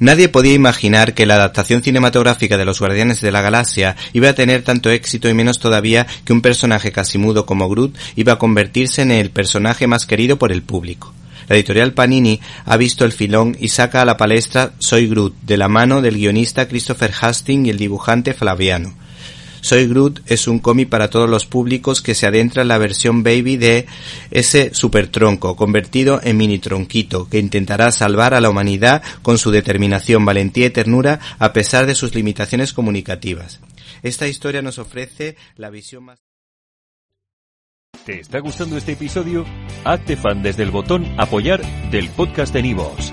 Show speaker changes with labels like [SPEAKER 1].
[SPEAKER 1] Nadie podía imaginar que la adaptación cinematográfica de Los Guardianes de la Galaxia iba a tener tanto éxito y menos todavía que un personaje casi mudo como Groot iba a convertirse en el personaje más querido por el público. La editorial Panini ha visto el filón y saca a la palestra Soy Groot, de la mano del guionista Christopher Hastings y el dibujante Flaviano. Soy Groot es un cómic para todos los públicos que se adentra en la versión baby de ese supertronco convertido en mini tronquito que intentará salvar a la humanidad con su determinación, valentía y ternura a pesar de sus limitaciones comunicativas. Esta historia nos ofrece la visión más
[SPEAKER 2] ¿Te está gustando este episodio? Hazte fan desde el botón apoyar del podcast de Nivos.